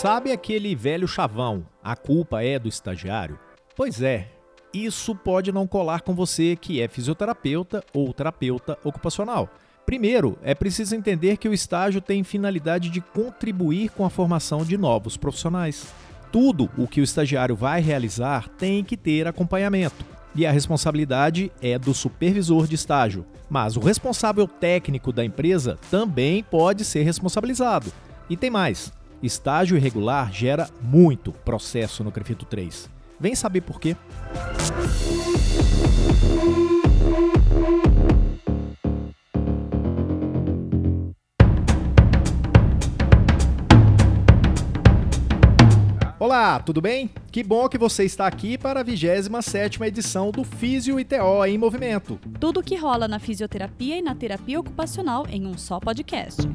Sabe aquele velho chavão? A culpa é do estagiário? Pois é, isso pode não colar com você que é fisioterapeuta ou terapeuta ocupacional. Primeiro, é preciso entender que o estágio tem finalidade de contribuir com a formação de novos profissionais. Tudo o que o estagiário vai realizar tem que ter acompanhamento. E a responsabilidade é do supervisor de estágio. Mas o responsável técnico da empresa também pode ser responsabilizado. E tem mais: estágio irregular gera muito processo no Crefito 3. Vem saber por quê. Olá, tudo bem? Que bom que você está aqui para a 27ª edição do Físio ITO em Movimento. Tudo o que rola na fisioterapia e na terapia ocupacional em um só podcast.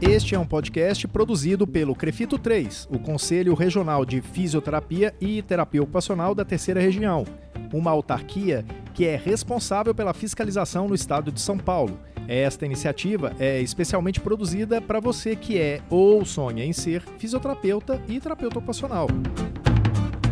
Este é um podcast produzido pelo Crefito 3, o Conselho Regional de Fisioterapia e Terapia Ocupacional da Terceira Região, uma autarquia que é responsável pela fiscalização no estado de São Paulo esta iniciativa é especialmente produzida para você que é ou sonha em ser fisioterapeuta e terapeuta ocupacional.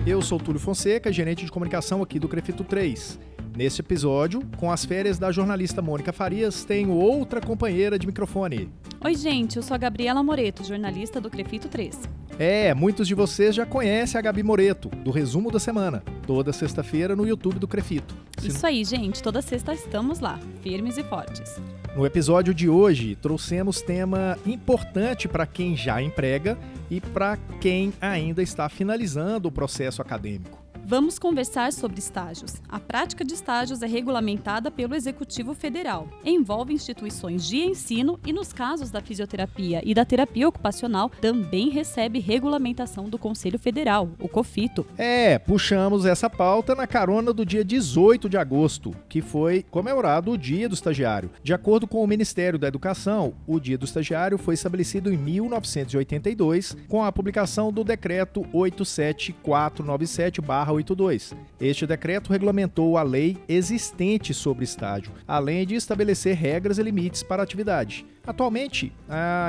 Eu sou Túlio Fonseca, gerente de comunicação aqui do Crefito 3. Neste episódio, com as férias da jornalista Mônica Farias, tenho outra companheira de microfone. Oi, gente, eu sou a Gabriela Moreto, jornalista do Crefito 3. É, muitos de vocês já conhecem a Gabi Moreto, do Resumo da Semana, toda sexta-feira no YouTube do Crefito. Isso aí, gente, toda sexta estamos lá, firmes e fortes. No episódio de hoje, trouxemos tema importante para quem já emprega e para quem ainda está finalizando o processo acadêmico. Vamos conversar sobre estágios. A prática de estágios é regulamentada pelo Executivo Federal. Envolve instituições de ensino e, nos casos da fisioterapia e da terapia ocupacional, também recebe regulamentação do Conselho Federal, o COFITO. É, puxamos essa pauta na carona do dia 18 de agosto, que foi comemorado o Dia do Estagiário. De acordo com o Ministério da Educação, o Dia do Estagiário foi estabelecido em 1982 com a publicação do Decreto 87497 882. Este decreto regulamentou a lei existente sobre estágio, além de estabelecer regras e limites para a atividade. Atualmente,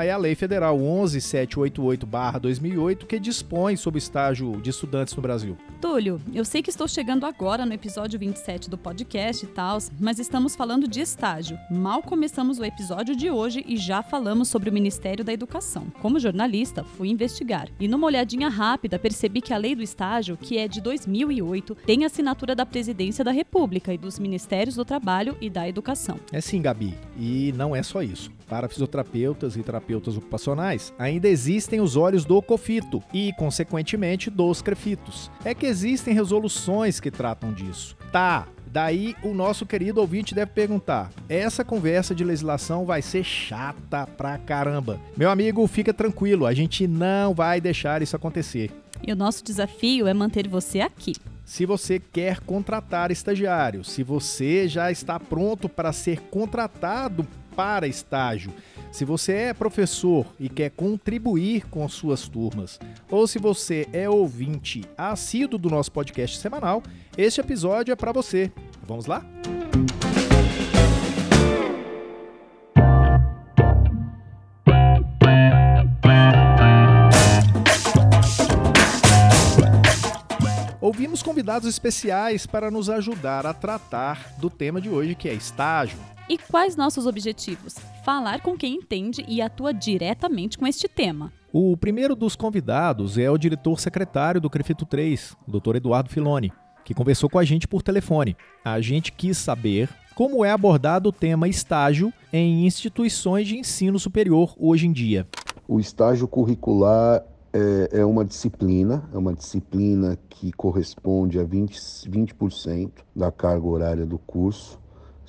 é a Lei Federal 11788-2008 que dispõe sobre estágio de estudantes no Brasil. Túlio, eu sei que estou chegando agora no episódio 27 do podcast e tal, mas estamos falando de estágio. Mal começamos o episódio de hoje e já falamos sobre o Ministério da Educação. Como jornalista, fui investigar e numa olhadinha rápida percebi que a lei do estágio, que é de 2008, tem assinatura da Presidência da República e dos Ministérios do Trabalho e da Educação. É sim, Gabi, e não é só isso. Para fisioterapeutas e terapeutas ocupacionais, ainda existem os olhos do COFITO e, consequentemente, dos CREFITOS. É que existem resoluções que tratam disso. Tá, Daí o nosso querido ouvinte deve perguntar: essa conversa de legislação vai ser chata pra caramba. Meu amigo, fica tranquilo, a gente não vai deixar isso acontecer. E o nosso desafio é manter você aqui. Se você quer contratar estagiário, se você já está pronto para ser contratado para estágio, se você é professor e quer contribuir com suas turmas, ou se você é ouvinte assíduo do nosso podcast semanal, este episódio é para você. Vamos lá? Ouvimos convidados especiais para nos ajudar a tratar do tema de hoje, que é estágio. E quais nossos objetivos? Falar com quem entende e atua diretamente com este tema. O primeiro dos convidados é o diretor secretário do Crefito 3, o Dr. Eduardo Filoni, que conversou com a gente por telefone. A gente quis saber como é abordado o tema estágio em instituições de ensino superior hoje em dia. O estágio curricular é, é uma disciplina, é uma disciplina que corresponde a 20%, 20 da carga horária do curso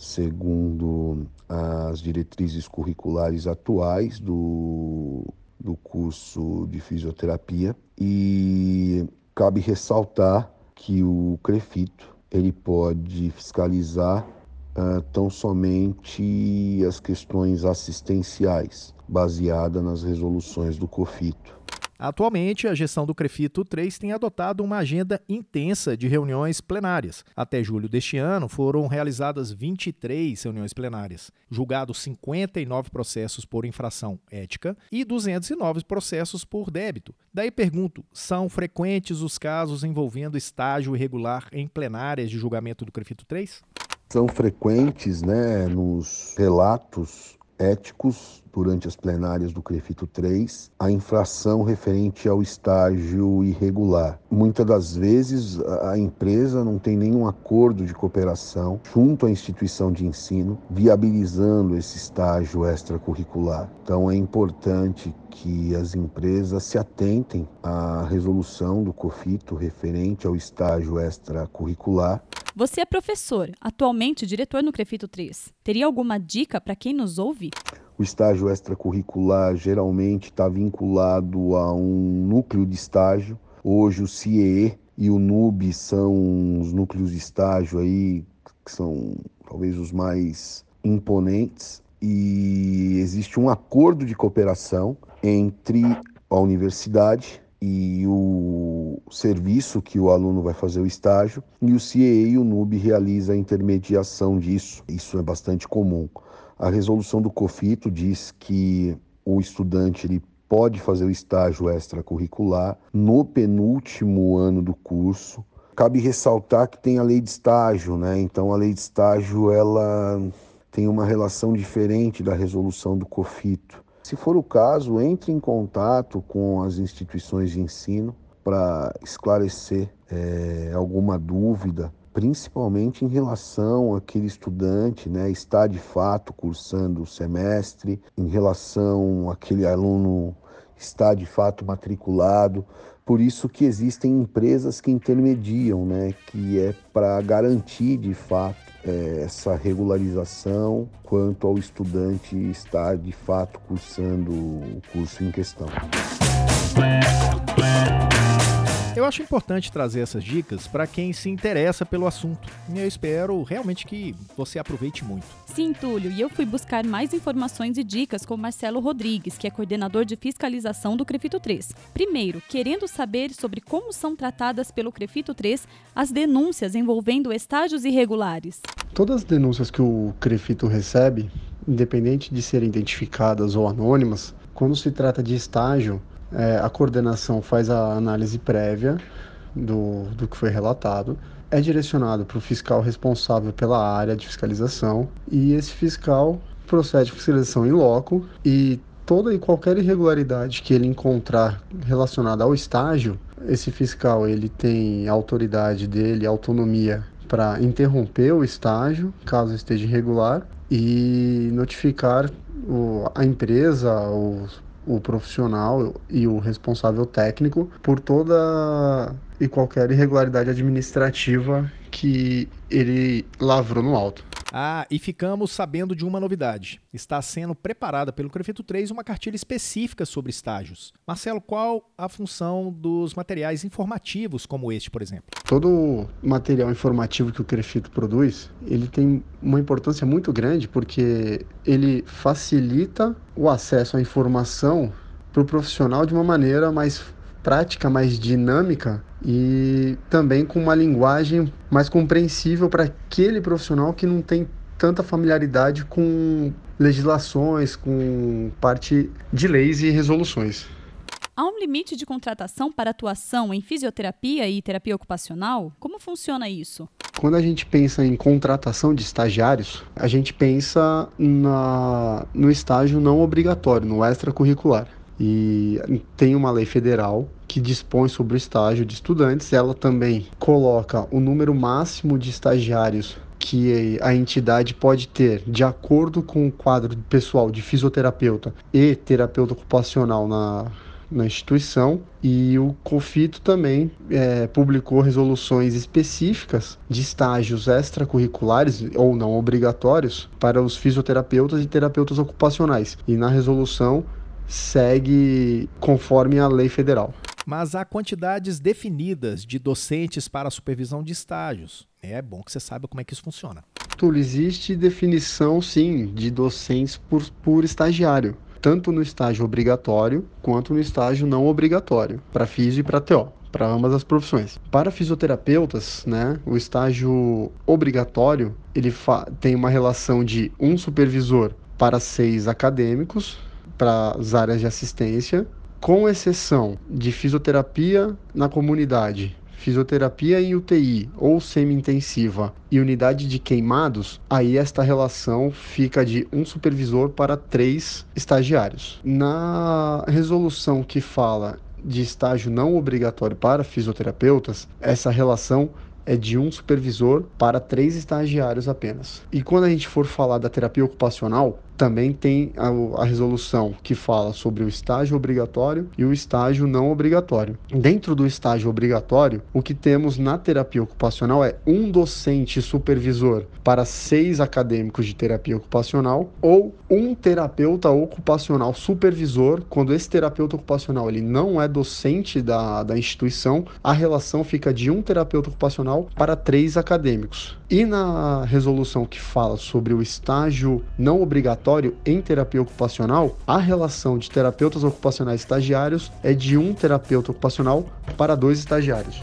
segundo as diretrizes curriculares atuais do, do curso de fisioterapia e cabe ressaltar que o CREFITO ele pode fiscalizar uh, tão somente as questões assistenciais, baseada nas resoluções do COFITO. Atualmente, a gestão do Crefito 3 tem adotado uma agenda intensa de reuniões plenárias. Até julho deste ano, foram realizadas 23 reuniões plenárias, julgados 59 processos por infração ética e 209 processos por débito. Daí pergunto: são frequentes os casos envolvendo estágio irregular em plenárias de julgamento do Crefito 3? São frequentes né, nos relatos éticos durante as plenárias do CREFITO 3 a infração referente ao estágio irregular. Muitas das vezes a empresa não tem nenhum acordo de cooperação junto à instituição de ensino viabilizando esse estágio extracurricular. Então é importante que as empresas se atentem à resolução do COFITO referente ao estágio extracurricular você é professor, atualmente diretor no Crefito 3. Teria alguma dica para quem nos ouve? O estágio extracurricular geralmente está vinculado a um núcleo de estágio. Hoje o CIE e o NUB são os núcleos de estágio aí que são talvez os mais imponentes e existe um acordo de cooperação entre a universidade e o serviço que o aluno vai fazer o estágio, e o CIE e o NUB realiza a intermediação disso. Isso é bastante comum. A resolução do COFITO diz que o estudante ele pode fazer o estágio extracurricular no penúltimo ano do curso. Cabe ressaltar que tem a lei de estágio, né? Então a lei de estágio ela tem uma relação diferente da resolução do COFITO. Se for o caso, entre em contato com as instituições de ensino para esclarecer é, alguma dúvida, principalmente em relação àquele estudante, né, está de fato cursando o semestre, em relação àquele aluno está de fato matriculado. Por isso que existem empresas que intermediam, né, que é para garantir de fato é, essa regularização quanto ao estudante estar de fato cursando o curso em questão. Eu acho importante trazer essas dicas para quem se interessa pelo assunto. E eu espero realmente que você aproveite muito. Sim, Túlio, e eu fui buscar mais informações e dicas com Marcelo Rodrigues, que é coordenador de fiscalização do Crefito 3. Primeiro, querendo saber sobre como são tratadas pelo Crefito 3 as denúncias envolvendo estágios irregulares. Todas as denúncias que o Crefito recebe, independente de serem identificadas ou anônimas, quando se trata de estágio, é, a coordenação faz a análise prévia do, do que foi relatado, é direcionado para o fiscal responsável pela área de fiscalização. E esse fiscal procede a fiscalização em loco. E toda e qualquer irregularidade que ele encontrar relacionada ao estágio, esse fiscal ele tem autoridade dele, autonomia para interromper o estágio, caso esteja irregular, e notificar o, a empresa, os o profissional e o responsável técnico por toda e qualquer irregularidade administrativa que ele lavrou no alto. Ah, e ficamos sabendo de uma novidade. Está sendo preparada pelo Crefito 3 uma cartilha específica sobre estágios. Marcelo, qual a função dos materiais informativos como este, por exemplo? Todo material informativo que o Crefito produz, ele tem uma importância muito grande porque ele facilita o acesso à informação para o profissional de uma maneira mais prática, mais dinâmica e também com uma linguagem mais compreensível para aquele profissional que não tem tanta familiaridade com legislações, com parte de leis e resoluções. Há um limite de contratação para atuação em fisioterapia e terapia ocupacional? Como funciona isso? Quando a gente pensa em contratação de estagiários, a gente pensa na, no estágio não obrigatório, no extracurricular. E tem uma lei federal que dispõe sobre o estágio de estudantes. Ela também coloca o número máximo de estagiários que a entidade pode ter de acordo com o quadro pessoal de fisioterapeuta e terapeuta ocupacional na, na instituição e o COFITO também é, publicou resoluções específicas de estágios extracurriculares ou não obrigatórios para os fisioterapeutas e terapeutas ocupacionais. E na resolução segue conforme a lei federal. Mas há quantidades definidas de docentes para a supervisão de estágios. É bom que você saiba como é que isso funciona. Túlio, existe definição sim de docentes por, por estagiário. tanto no estágio obrigatório quanto no estágio não obrigatório, para físio e para TO para ambas as profissões. Para fisioterapeutas, né, o estágio obrigatório ele tem uma relação de um supervisor para seis acadêmicos para as áreas de assistência, com exceção de fisioterapia na comunidade, fisioterapia em UTI ou semi-intensiva e unidade de queimados, aí esta relação fica de um supervisor para três estagiários. Na resolução que fala de estágio não obrigatório para fisioterapeutas, essa relação é de um supervisor para três estagiários apenas. E quando a gente for falar da terapia ocupacional, também tem a, a, resolução que fala sobre o estágio obrigatório e o estágio não obrigatório. Dentro do estágio obrigatório, o que temos na terapia ocupacional é um docente supervisor para seis acadêmicos de terapia ocupacional ou um terapeuta ocupacional supervisor. Quando esse terapeuta ocupacional ele não é docente da, da instituição, a relação fica de um terapeuta ocupacional para três acadêmicos. E na resolução que fala sobre o estágio não obrigatório em terapia ocupacional, a relação de terapeutas ocupacionais estagiários é de um terapeuta ocupacional para dois estagiários.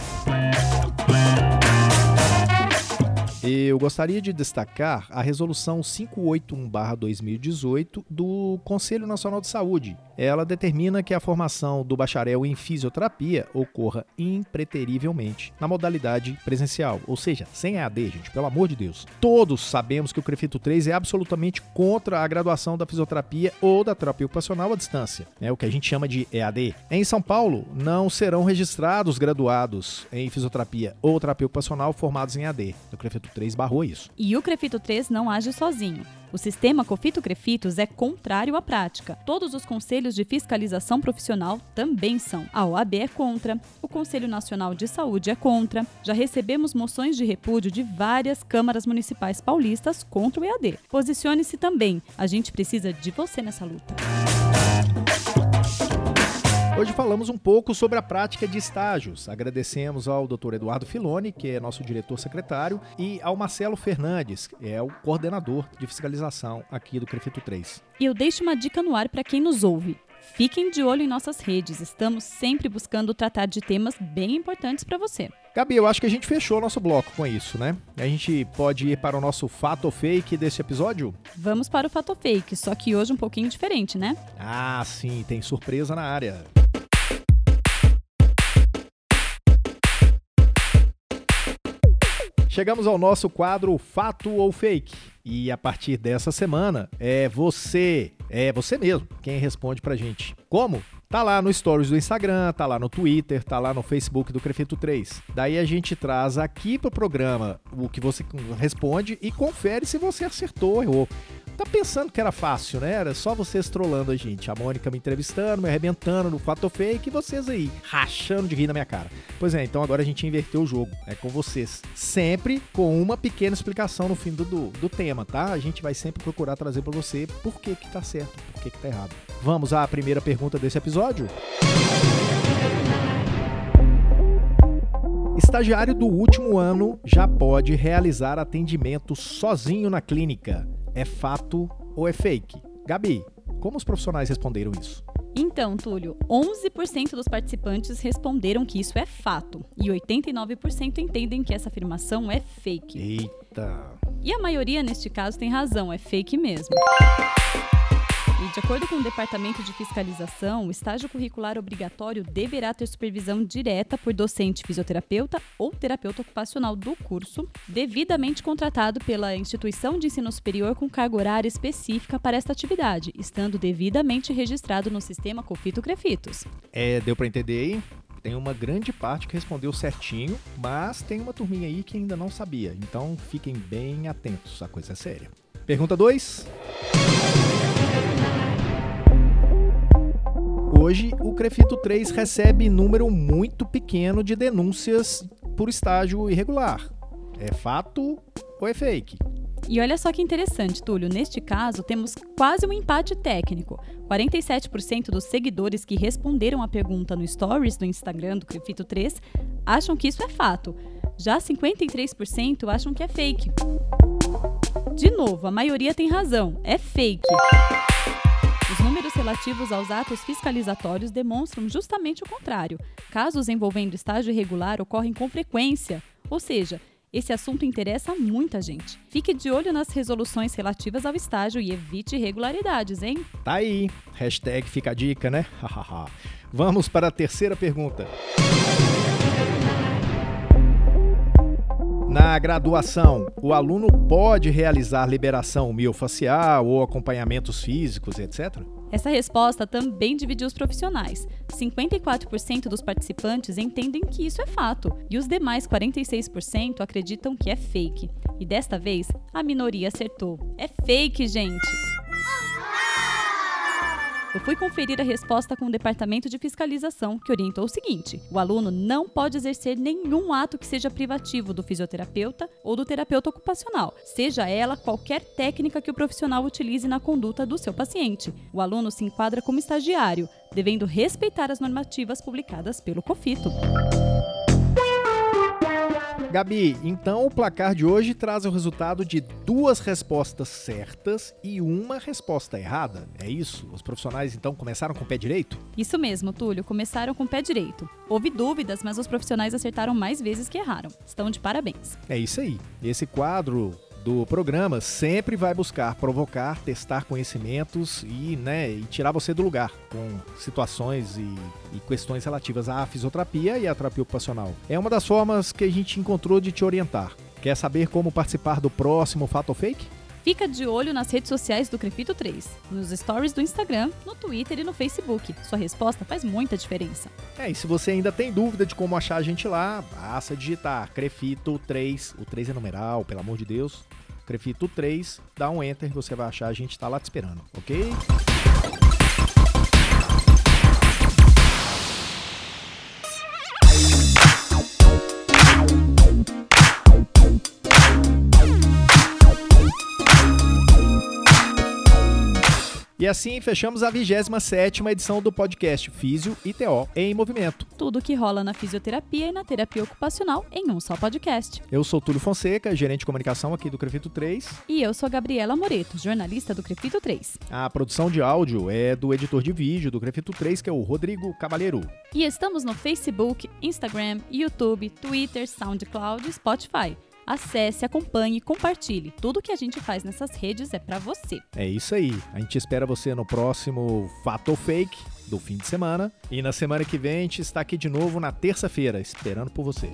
Eu gostaria de destacar a Resolução 581-2018 do Conselho Nacional de Saúde. Ela determina que a formação do bacharel em fisioterapia ocorra impreterivelmente na modalidade presencial, ou seja, sem EAD, gente, pelo amor de Deus. Todos sabemos que o Crefito 3 é absolutamente contra a graduação da fisioterapia ou da terapia ocupacional à distância, né, o que a gente chama de EAD. Em São Paulo, não serão registrados graduados em fisioterapia ou terapia ocupacional formados em EAD. O Crefito 3 barrou isso. E o Crefito 3 não age sozinho. O sistema Cofito Crefitos é contrário à prática. Todos os conselhos de fiscalização profissional também são. A OAB é contra, o Conselho Nacional de Saúde é contra. Já recebemos moções de repúdio de várias câmaras municipais paulistas contra o EAD. Posicione-se também. A gente precisa de você nessa luta. Hoje falamos um pouco sobre a prática de estágios. Agradecemos ao Dr. Eduardo Filoni, que é nosso diretor secretário, e ao Marcelo Fernandes, que é o coordenador de fiscalização aqui do Crefito 3. E eu deixo uma dica no ar para quem nos ouve. Fiquem de olho em nossas redes, estamos sempre buscando tratar de temas bem importantes para você. Gabi, eu acho que a gente fechou nosso bloco com isso, né? A gente pode ir para o nosso fato ou fake desse episódio? Vamos para o fato ou fake, só que hoje um pouquinho diferente, né? Ah, sim, tem surpresa na área. Chegamos ao nosso quadro Fato ou Fake. E a partir dessa semana é você, é você mesmo, quem responde pra gente. Como? Tá lá no Stories do Instagram, tá lá no Twitter, tá lá no Facebook do Crefito 3. Daí a gente traz aqui pro programa o que você responde e confere se você acertou ou errou tá pensando que era fácil, né? Era só vocês trolando a gente. A Mônica me entrevistando, me arrebentando no fato fake e vocês aí rachando de rir na minha cara. Pois é, então agora a gente inverteu o jogo. É com vocês. Sempre com uma pequena explicação no fim do, do, do tema, tá? A gente vai sempre procurar trazer para você por que que tá certo, por que que tá errado. Vamos à primeira pergunta desse episódio? Estagiário do último ano já pode realizar atendimento sozinho na clínica é fato ou é fake? Gabi, como os profissionais responderam isso? Então, Túlio, 11% dos participantes responderam que isso é fato e 89% entendem que essa afirmação é fake. Eita! E a maioria, neste caso, tem razão, é fake mesmo. E, de acordo com o Departamento de Fiscalização, o estágio curricular obrigatório deverá ter supervisão direta por docente fisioterapeuta ou terapeuta ocupacional do curso, devidamente contratado pela instituição de ensino superior com carga horária específica para esta atividade, estando devidamente registrado no sistema Confito Crefitos. É, deu para entender aí? Tem uma grande parte que respondeu certinho, mas tem uma turminha aí que ainda não sabia. Então fiquem bem atentos, a coisa é séria. Pergunta 2. Hoje, o Crefito 3 recebe número muito pequeno de denúncias por estágio irregular. É fato ou é fake? E olha só que interessante, Túlio. Neste caso, temos quase um empate técnico. 47% dos seguidores que responderam a pergunta no Stories do Instagram do Crefito 3 acham que isso é fato. Já 53% acham que é fake. De novo, a maioria tem razão. É fake números relativos aos atos fiscalizatórios demonstram justamente o contrário. Casos envolvendo estágio irregular ocorrem com frequência, ou seja, esse assunto interessa muita gente. Fique de olho nas resoluções relativas ao estágio e evite irregularidades, hein? Tá aí. Hashtag fica a dica, né? Vamos para a terceira pergunta. Na graduação, o aluno pode realizar liberação miofacial ou acompanhamentos físicos, etc? Essa resposta também dividiu os profissionais. 54% dos participantes entendem que isso é fato, e os demais 46% acreditam que é fake. E desta vez, a minoria acertou. É fake, gente! Eu fui conferir a resposta com o departamento de fiscalização, que orientou o seguinte: o aluno não pode exercer nenhum ato que seja privativo do fisioterapeuta ou do terapeuta ocupacional, seja ela qualquer técnica que o profissional utilize na conduta do seu paciente. O aluno se enquadra como estagiário, devendo respeitar as normativas publicadas pelo COFITO. Gabi, então o placar de hoje traz o resultado de duas respostas certas e uma resposta errada. É isso? Os profissionais então começaram com o pé direito? Isso mesmo, Túlio, começaram com o pé direito. Houve dúvidas, mas os profissionais acertaram mais vezes que erraram. Estão de parabéns. É isso aí. Esse quadro do programa sempre vai buscar provocar, testar conhecimentos e, né, e tirar você do lugar com situações e, e, questões relativas à fisioterapia e à terapia ocupacional. É uma das formas que a gente encontrou de te orientar. Quer saber como participar do próximo Fato Fake? Fica de olho nas redes sociais do Crefito 3, nos stories do Instagram, no Twitter e no Facebook. Sua resposta faz muita diferença. É, e se você ainda tem dúvida de como achar a gente lá, basta digitar Crefito 3, o 3 é numeral, pelo amor de Deus. Crefito 3, dá um enter, você vai achar a gente tá lá te esperando, ok? E assim fechamos a 27 edição do podcast Físio e TO em Movimento. Tudo que rola na fisioterapia e na terapia ocupacional em um só podcast. Eu sou Túlio Fonseca, gerente de comunicação aqui do Crefito 3. E eu sou a Gabriela Moreto, jornalista do Crefito 3. A produção de áudio é do editor de vídeo do Crefito 3, que é o Rodrigo Cavalheiro. E estamos no Facebook, Instagram, YouTube, Twitter, SoundCloud e Spotify. Acesse, acompanhe, compartilhe. Tudo que a gente faz nessas redes é para você. É isso aí. A gente espera você no próximo Fato ou Fake do fim de semana. E na semana que vem a gente está aqui de novo na terça-feira, esperando por você.